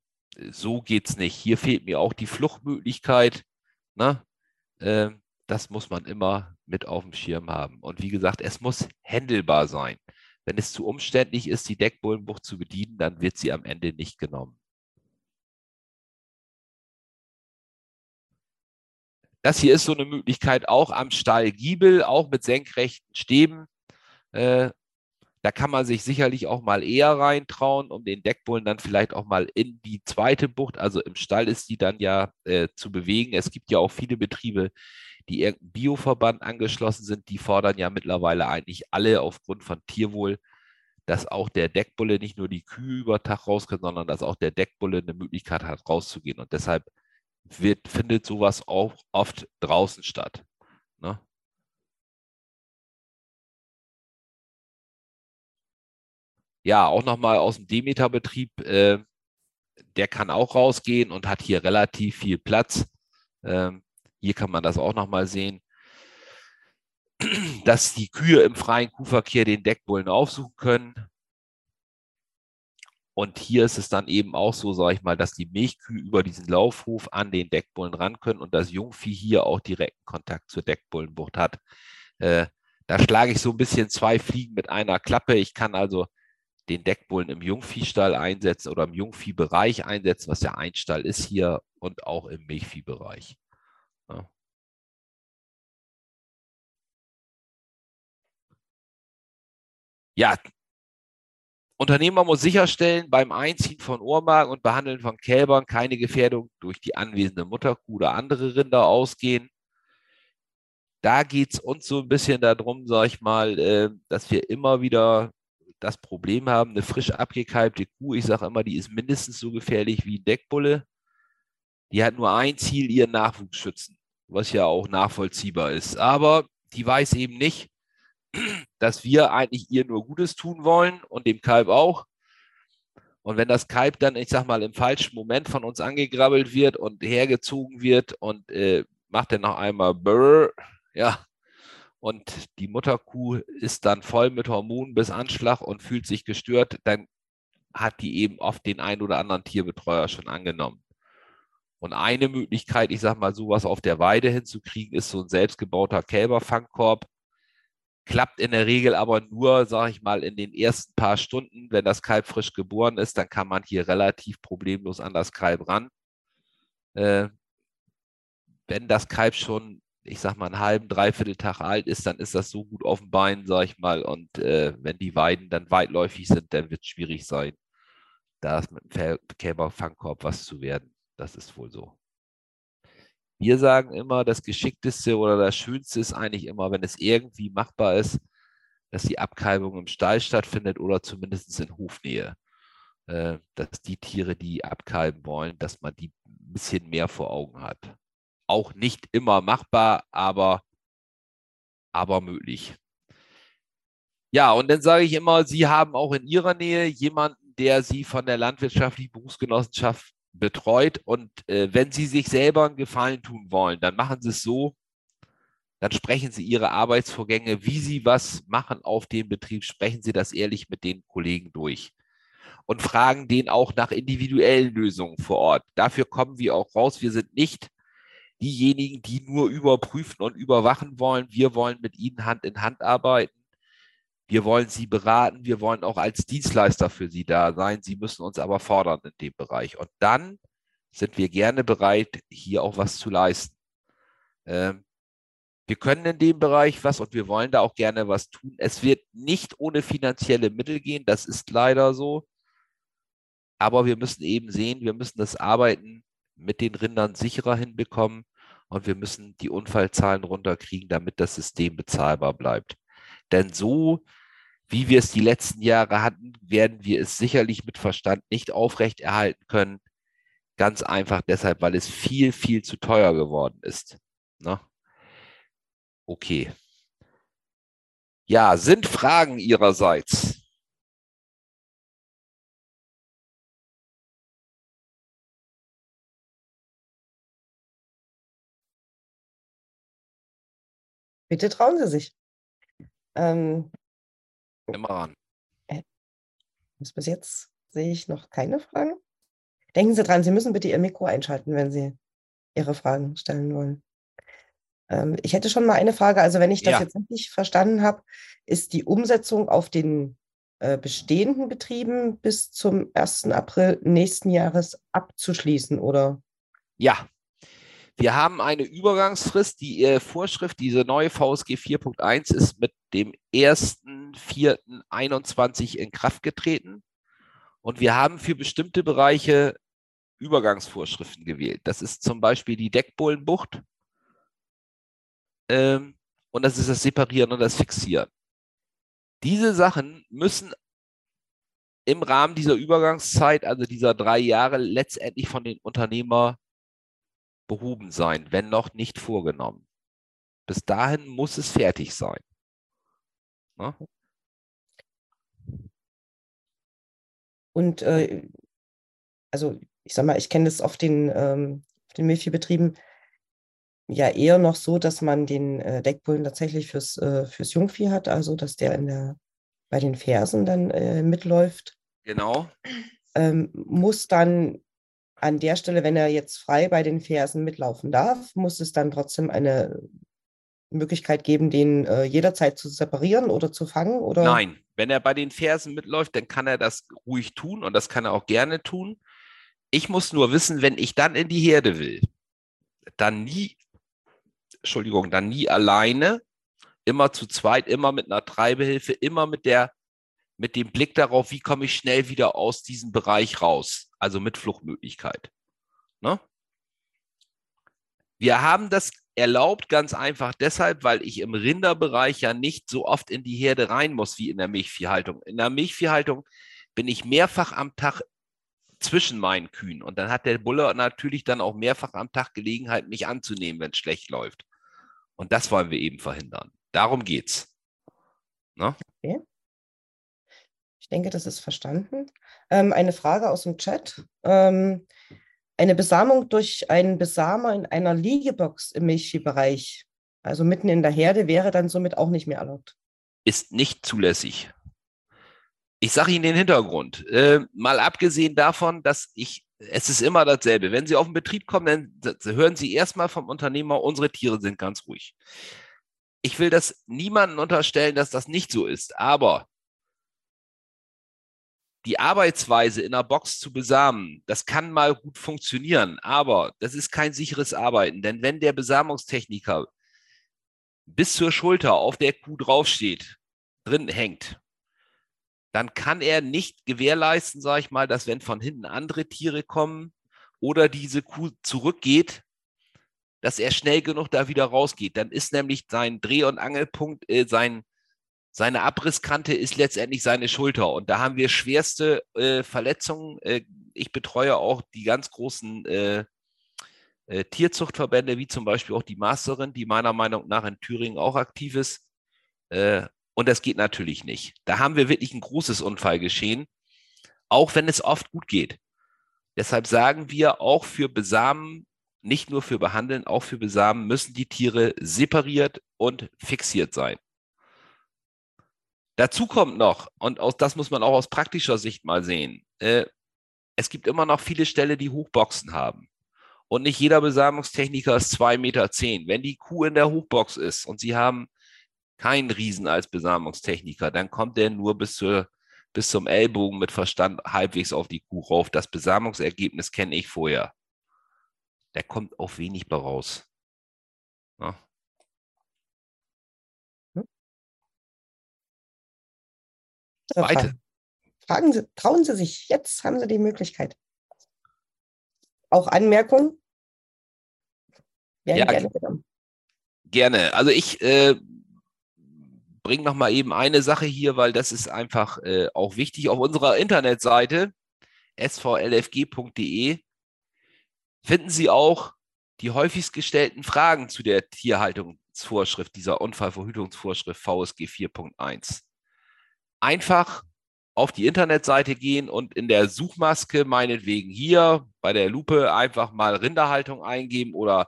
so geht es nicht. Hier fehlt mir auch die Fluchtmöglichkeit. Ne? Äh, das muss man immer mit auf dem Schirm haben. Und wie gesagt, es muss händelbar sein. Wenn es zu umständlich ist, die Deckbullenbucht zu bedienen, dann wird sie am Ende nicht genommen. Das hier ist so eine Möglichkeit auch am Stallgiebel, auch mit senkrechten Stäben. Äh, da kann man sich sicherlich auch mal eher reintrauen, um den Deckbullen dann vielleicht auch mal in die zweite Bucht, also im Stall ist die dann ja äh, zu bewegen. Es gibt ja auch viele Betriebe, die irgendeinem Bioverband angeschlossen sind, die fordern ja mittlerweile eigentlich alle aufgrund von Tierwohl, dass auch der Deckbulle nicht nur die Kühe über Tag raus kann, sondern dass auch der Deckbulle eine Möglichkeit hat, rauszugehen. Und deshalb wird, findet sowas auch oft draußen statt. Ne? Ja, auch nochmal aus dem Demeter-Betrieb, äh, der kann auch rausgehen und hat hier relativ viel Platz. Ähm, hier kann man das auch nochmal sehen, dass die Kühe im freien Kuhverkehr den Deckbullen aufsuchen können. Und hier ist es dann eben auch so, sage ich mal, dass die Milchkühe über diesen Laufhof an den Deckbullen ran können und das Jungvieh hier auch direkten Kontakt zur Deckbullenbucht hat. Äh, da schlage ich so ein bisschen zwei Fliegen mit einer Klappe. Ich kann also den Deckbullen im Jungviehstall einsetzen oder im Jungviehbereich einsetzen, was ja ein Stall ist hier und auch im Milchviehbereich. Ja. ja, Unternehmer muss sicherstellen, beim Einziehen von Ohrmarken und Behandeln von Kälbern keine Gefährdung durch die anwesende Mutterkuh oder andere Rinder ausgehen. Da geht es uns so ein bisschen darum, sag ich mal, äh, dass wir immer wieder das Problem haben, eine frisch abgekalbte Kuh, ich sage immer, die ist mindestens so gefährlich wie Deckbulle. Die hat nur ein Ziel, ihren Nachwuchs schützen, was ja auch nachvollziehbar ist. Aber die weiß eben nicht, dass wir eigentlich ihr nur Gutes tun wollen und dem Kalb auch. Und wenn das Kalb dann, ich sag mal, im falschen Moment von uns angegrabbelt wird und hergezogen wird und äh, macht dann noch einmal Brrr, ja, und die Mutterkuh ist dann voll mit Hormonen bis Anschlag und fühlt sich gestört, dann hat die eben oft den ein oder anderen Tierbetreuer schon angenommen. Und eine Möglichkeit, ich sag mal, sowas auf der Weide hinzukriegen, ist so ein selbstgebauter Kälberfangkorb. Klappt in der Regel aber nur, sage ich mal, in den ersten paar Stunden. Wenn das Kalb frisch geboren ist, dann kann man hier relativ problemlos an das Kalb ran. Äh, wenn das Kalb schon, ich sag mal, einen halben, dreiviertel Tag alt ist, dann ist das so gut auf dem Bein, sage ich mal. Und äh, wenn die Weiden dann weitläufig sind, dann wird es schwierig sein, da mit dem Kälberfangkorb was zu werden. Das ist wohl so. Wir sagen immer, das Geschickteste oder das Schönste ist eigentlich immer, wenn es irgendwie machbar ist, dass die Abkalbung im Stall stattfindet oder zumindest in Hofnähe. Äh, dass die Tiere, die abkalben wollen, dass man die ein bisschen mehr vor Augen hat. Auch nicht immer machbar, aber, aber möglich. Ja, und dann sage ich immer, Sie haben auch in Ihrer Nähe jemanden, der Sie von der landwirtschaftlichen Berufsgenossenschaft betreut. Und äh, wenn Sie sich selber einen Gefallen tun wollen, dann machen Sie es so, dann sprechen Sie Ihre Arbeitsvorgänge, wie Sie was machen auf dem Betrieb, sprechen Sie das ehrlich mit den Kollegen durch und fragen den auch nach individuellen Lösungen vor Ort. Dafür kommen wir auch raus. Wir sind nicht diejenigen, die nur überprüfen und überwachen wollen. Wir wollen mit Ihnen Hand in Hand arbeiten. Wir wollen Sie beraten, wir wollen auch als Dienstleister für Sie da sein. Sie müssen uns aber fordern in dem Bereich. Und dann sind wir gerne bereit, hier auch was zu leisten. Ähm, wir können in dem Bereich was und wir wollen da auch gerne was tun. Es wird nicht ohne finanzielle Mittel gehen, das ist leider so. Aber wir müssen eben sehen, wir müssen das Arbeiten mit den Rindern sicherer hinbekommen. und wir müssen die Unfallzahlen runterkriegen, damit das System bezahlbar bleibt. Denn so, wie wir es die letzten Jahre hatten, werden wir es sicherlich mit Verstand nicht aufrechterhalten können. Ganz einfach deshalb, weil es viel, viel zu teuer geworden ist. Ne? Okay. Ja, sind Fragen Ihrerseits? Bitte trauen Sie sich. Ähm, Immer an. Äh, bis jetzt sehe ich noch keine Fragen. Denken Sie dran, Sie müssen bitte Ihr Mikro einschalten, wenn Sie Ihre Fragen stellen wollen. Ähm, ich hätte schon mal eine Frage. Also, wenn ich das Ja. jetzt richtig verstanden habe, ist die Umsetzung auf den äh, bestehenden Betrieben bis zum 1. April nächsten Jahres abzuschließen, oder? Ja, wir haben eine Übergangsfrist. Die äh, Vorschrift, diese neue VSG 4.1 ist mit dem 1.4.21 in Kraft getreten. Und wir haben für bestimmte Bereiche Übergangsvorschriften gewählt. Das ist zum Beispiel die Deckbullenbucht. Ähm, und das ist das Separieren und das Fixieren. Diese Sachen müssen im Rahmen dieser Übergangszeit, also dieser drei Jahre, letztendlich von den Unternehmer behoben sein, wenn noch nicht vorgenommen. Bis dahin muss es fertig sein. Ne? Und äh, also ich sag mal, ich kenne das auf den, ähm, auf den Milchviehbetrieben ja eher noch so, dass man den äh, Deckbullen tatsächlich fürs, äh, fürs Jungvieh hat, also dass der in der, bei den Fersen dann äh, mitläuft. Genau. Ähm, muss dann an der Stelle, wenn er jetzt frei bei den Fersen mitlaufen darf, muss es dann trotzdem eine Möglichkeit geben, den äh, jederzeit zu separieren oder zu fangen? Oder? Nein, wenn er bei den Fersen mitläuft, dann kann er das ruhig tun und das kann er auch gerne tun. Ich muss nur wissen, wenn ich dann in die Herde will, dann nie, Entschuldigung, dann nie alleine, immer zu zweit, immer mit einer Treibehilfe, immer mit der, mit dem Blick darauf, wie komme ich schnell wieder aus diesem Bereich raus, also mit Fluchtmöglichkeit. Ne? Wir haben das erlaubt ganz einfach deshalb, weil ich im Rinderbereich ja nicht so oft in die Herde rein muss wie in der Milchviehhaltung. In der Milchviehhaltung bin ich mehrfach am Tag zwischen meinen Kühen und dann hat der Bulle natürlich dann auch mehrfach am Tag Gelegenheit, mich anzunehmen, wenn es schlecht läuft. Und das wollen wir eben verhindern. Darum geht's. Ne? Okay. Ich denke, das ist verstanden. Ähm, eine Frage aus dem Chat. Ähm, eine Besamung durch einen Besamer in einer Liegebox im Milchviehbereich, also mitten in der Herde, wäre dann somit auch nicht mehr erlaubt. Ist nicht zulässig. Ich sage Ihnen den Hintergrund. Äh, mal abgesehen davon, dass ich, es ist immer dasselbe. Wenn Sie auf den Betrieb kommen, dann hören Sie erstmal vom Unternehmer, unsere Tiere sind ganz ruhig. Ich will das niemandem unterstellen, dass das nicht so ist, aber die Arbeitsweise in einer Box zu besamen, das kann mal gut funktionieren, aber das ist kein sicheres Arbeiten, denn wenn der Besamungstechniker bis zur Schulter auf der Kuh draufsteht, drin hängt, dann kann er nicht gewährleisten, sage ich mal, dass wenn von hinten andere Tiere kommen oder diese Kuh zurückgeht, dass er schnell genug da wieder rausgeht. Dann ist nämlich sein Dreh- und Angelpunkt, äh, sein, seine Abrisskante ist letztendlich seine Schulter. Und da haben wir schwerste äh, Verletzungen. Äh, ich betreue auch die ganz großen äh, äh, Tierzuchtverbände, wie zum Beispiel auch die Masterin, die meiner Meinung nach in Thüringen auch aktiv ist. Äh, und das geht natürlich nicht. Da haben wir wirklich ein großes Unfallgeschehen, auch wenn es oft gut geht. Deshalb sagen wir auch für Besamen, nicht nur für Behandeln, auch für Besamen müssen die Tiere separiert und fixiert sein. Dazu kommt noch, und aus, das muss man auch aus praktischer Sicht mal sehen, äh, es gibt immer noch viele Ställe, die Hochboxen haben. Und nicht jeder Besamungstechniker ist 2,10 Meter. Wenn die Kuh in der Hochbox ist und sie haben keinen Riesen als Besamungstechniker, dann kommt der nur bis, zur, bis zum Ellbogen mit Verstand halbwegs auf die Kuh rauf. Das Besamungsergebnis kenne ich vorher. Der kommt auf wenig bei raus. Ja. Weiter. Fragen Sie, trauen Sie sich, jetzt haben Sie die Möglichkeit. Auch Anmerkungen? Ja, ja gerne. Gerne. Also ich äh, bringe noch mal eben eine Sache hier, weil das ist einfach äh, auch wichtig. Auf unserer Internetseite svlfg.de finden Sie auch die häufigst gestellten Fragen zu der Tierhaltungsvorschrift, dieser Unfallverhütungsvorschrift VSG 4.1. Einfach auf die Internetseite gehen und in der Suchmaske meinetwegen hier bei der Lupe einfach mal Rinderhaltung eingeben oder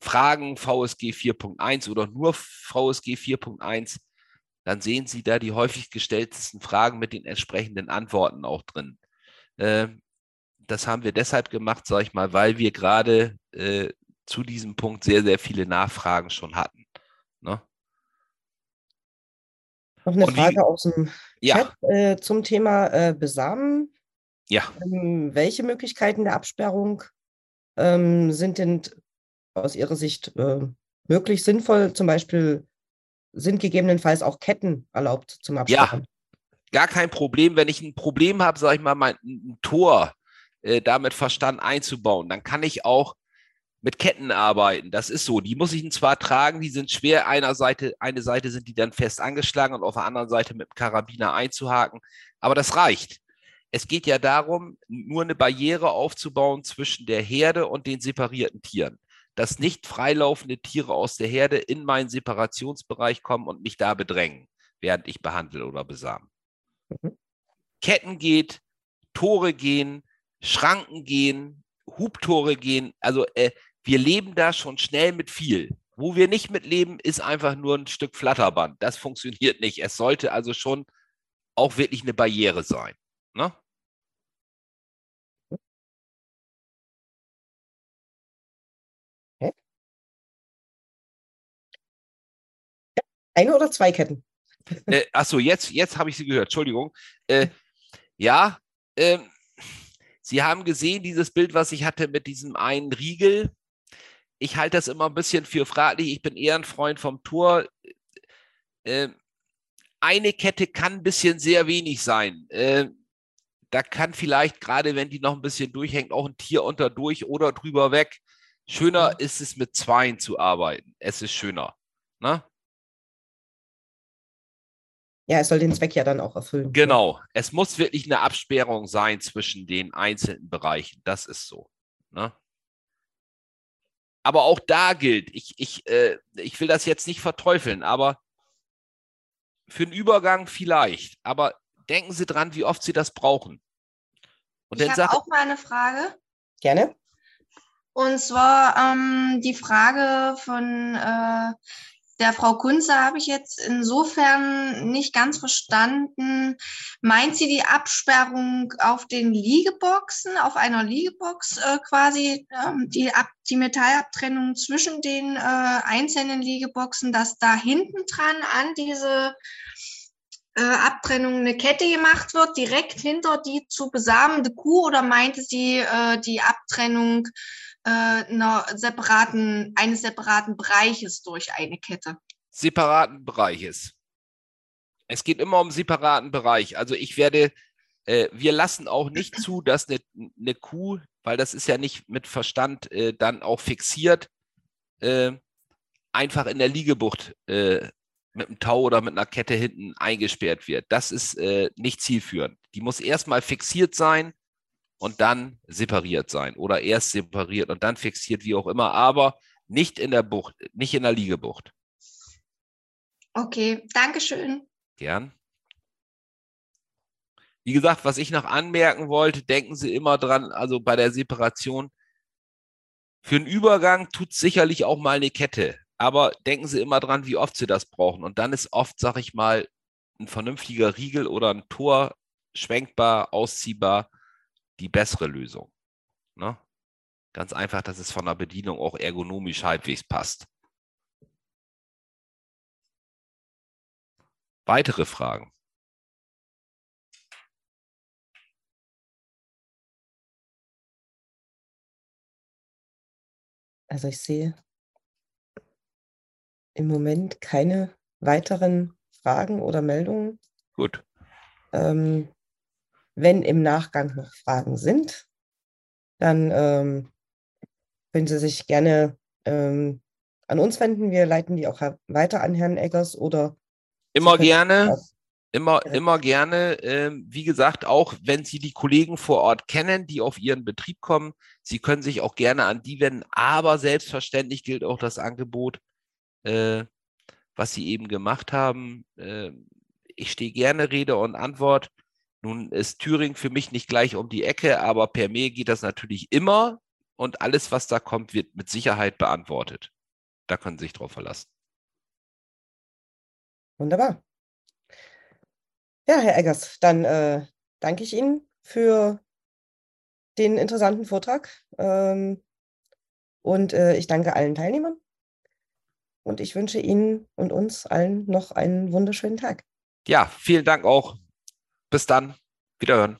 Fragen VSG 4.1 oder nur VSG 4.1, dann sehen Sie da die häufig gestelltesten Fragen mit den entsprechenden Antworten auch drin. Äh, das haben wir deshalb gemacht, sage ich mal, weil wir gerade äh, zu diesem Punkt sehr, sehr viele Nachfragen schon hatten. Ne? Noch eine Und Frage wie, aus dem ja. Chat äh, zum Thema äh, Besamen. Ja. Ähm, welche Möglichkeiten der Absperrung ähm, sind denn aus Ihrer Sicht äh, möglich sinnvoll? Zum Beispiel sind gegebenenfalls auch Ketten erlaubt zum Absperren? Ja, gar kein Problem. Wenn ich ein Problem habe, sage ich mal, mein, ein Tor äh, damit Verstand einzubauen, dann kann ich auch mit Ketten arbeiten. Das ist so. Die muss ich zwar tragen, die sind schwer. Einer Seite, eine Seite sind die dann fest angeschlagen und auf der anderen Seite mit dem Karabiner einzuhaken. Aber das reicht. Es geht ja darum, nur eine Barriere aufzubauen zwischen der Herde und den separierten Tieren. Dass nicht freilaufende Tiere aus der Herde in meinen Separationsbereich kommen und mich da bedrängen, während ich behandle oder besame. Mhm. Ketten geht, Tore gehen, Schranken gehen, Hubtore gehen. Also äh, wir leben da schon schnell mit viel. Wo wir nicht mitleben, ist einfach nur ein Stück Flatterband. Das funktioniert nicht. Es sollte also schon auch wirklich eine Barriere sein. Ne? Eine oder zwei Ketten? Äh, achso, jetzt, jetzt habe ich sie gehört. Entschuldigung. Äh, ja, äh, Sie haben gesehen, dieses Bild, was ich hatte mit diesem einen Riegel ich halte das immer ein bisschen für fraglich. Ich bin eher ein Freund vom Tor. Äh, eine Kette kann ein bisschen sehr wenig sein. Äh, da kann vielleicht, gerade wenn die noch ein bisschen durchhängt, auch ein Tier unter durch oder drüber weg. Schöner ist es mit zweien zu arbeiten. Es ist schöner. Ne? Ja, es soll den Zweck ja dann auch erfüllen. Genau. Es muss wirklich eine Absperrung sein zwischen den einzelnen Bereichen. Das ist so. Ne? Aber auch da gilt, ich, ich, äh, ich will das jetzt nicht verteufeln, aber für einen Übergang vielleicht. Aber denken Sie dran, wie oft Sie das brauchen. Und ich habe auch mal eine Frage. Gerne. Und zwar ähm, die Frage von äh, der Frau Kunze habe ich jetzt insofern nicht ganz verstanden. Meint sie die Absperrung auf den Liegeboxen, auf einer Liegebox äh, quasi, ähm, die, Ab die Metallabtrennung zwischen den äh, einzelnen Liegeboxen, dass da hinten dran an diese äh, Abtrennung eine Kette gemacht wird, direkt hinter die zu besamende Kuh oder meinte sie äh, die Abtrennung einer separaten, eines separaten Bereiches durch eine Kette? Separaten Bereiches. Es geht immer um separaten Bereich. Also ich werde, äh, wir lassen auch nicht zu, dass eine, eine, Kuh, weil das ist ja nicht mit Verstand äh, dann auch fixiert, äh, einfach in der Liegebucht äh, mit einem Tau oder mit einer Kette hinten eingesperrt wird. Das ist äh, nicht zielführend. Die muss erstmal fixiert sein und dann separiert sein oder erst separiert und dann fixiert, wie auch immer, aber nicht in der Bucht, nicht in der Liegebucht. Okay, Dankeschön. Gern. Wie gesagt, was ich noch anmerken wollte, denken Sie immer dran, also bei der Separation, für einen Übergang tut sicherlich auch mal eine Kette. Aber denken Sie immer dran, wie oft Sie das brauchen. Und dann ist oft, sag ich mal, ein vernünftiger Riegel oder ein Tor schwenkbar, ausziehbar, die bessere Lösung. Ne? Ganz einfach, dass es von der Bedienung auch ergonomisch halbwegs passt. Weitere Fragen? Also ich sehe im Moment keine weiteren Fragen oder Meldungen. Gut. Ähm, wenn im Nachgang noch Fragen sind, dann ähm, können Sie sich gerne ähm, an uns wenden. Wir leiten die auch weiter an Herrn Eggers oder. Immer gerne. Immer, immer gerne. Ähm, wie gesagt, auch wenn Sie die Kollegen vor Ort kennen, die auf Ihren Betrieb kommen, Sie können sich auch gerne an die wenden. Aber selbstverständlich gilt auch das Angebot, äh, was Sie eben gemacht haben. Äh, ich stehe gerne Rede und Antwort. Nun ist Thüringen für mich nicht gleich um die Ecke, aber per Mail geht das natürlich immer und alles, was da kommt, wird mit Sicherheit beantwortet. Da können Sie sich drauf verlassen. Wunderbar. Ja, Herr Eggers, dann äh, danke ich Ihnen für den interessanten Vortrag. Ähm, und äh, ich danke allen Teilnehmern. Und ich wünsche Ihnen und uns allen noch einen wunderschönen Tag. Ja, vielen Dank auch. Bis dann. Wiederhören.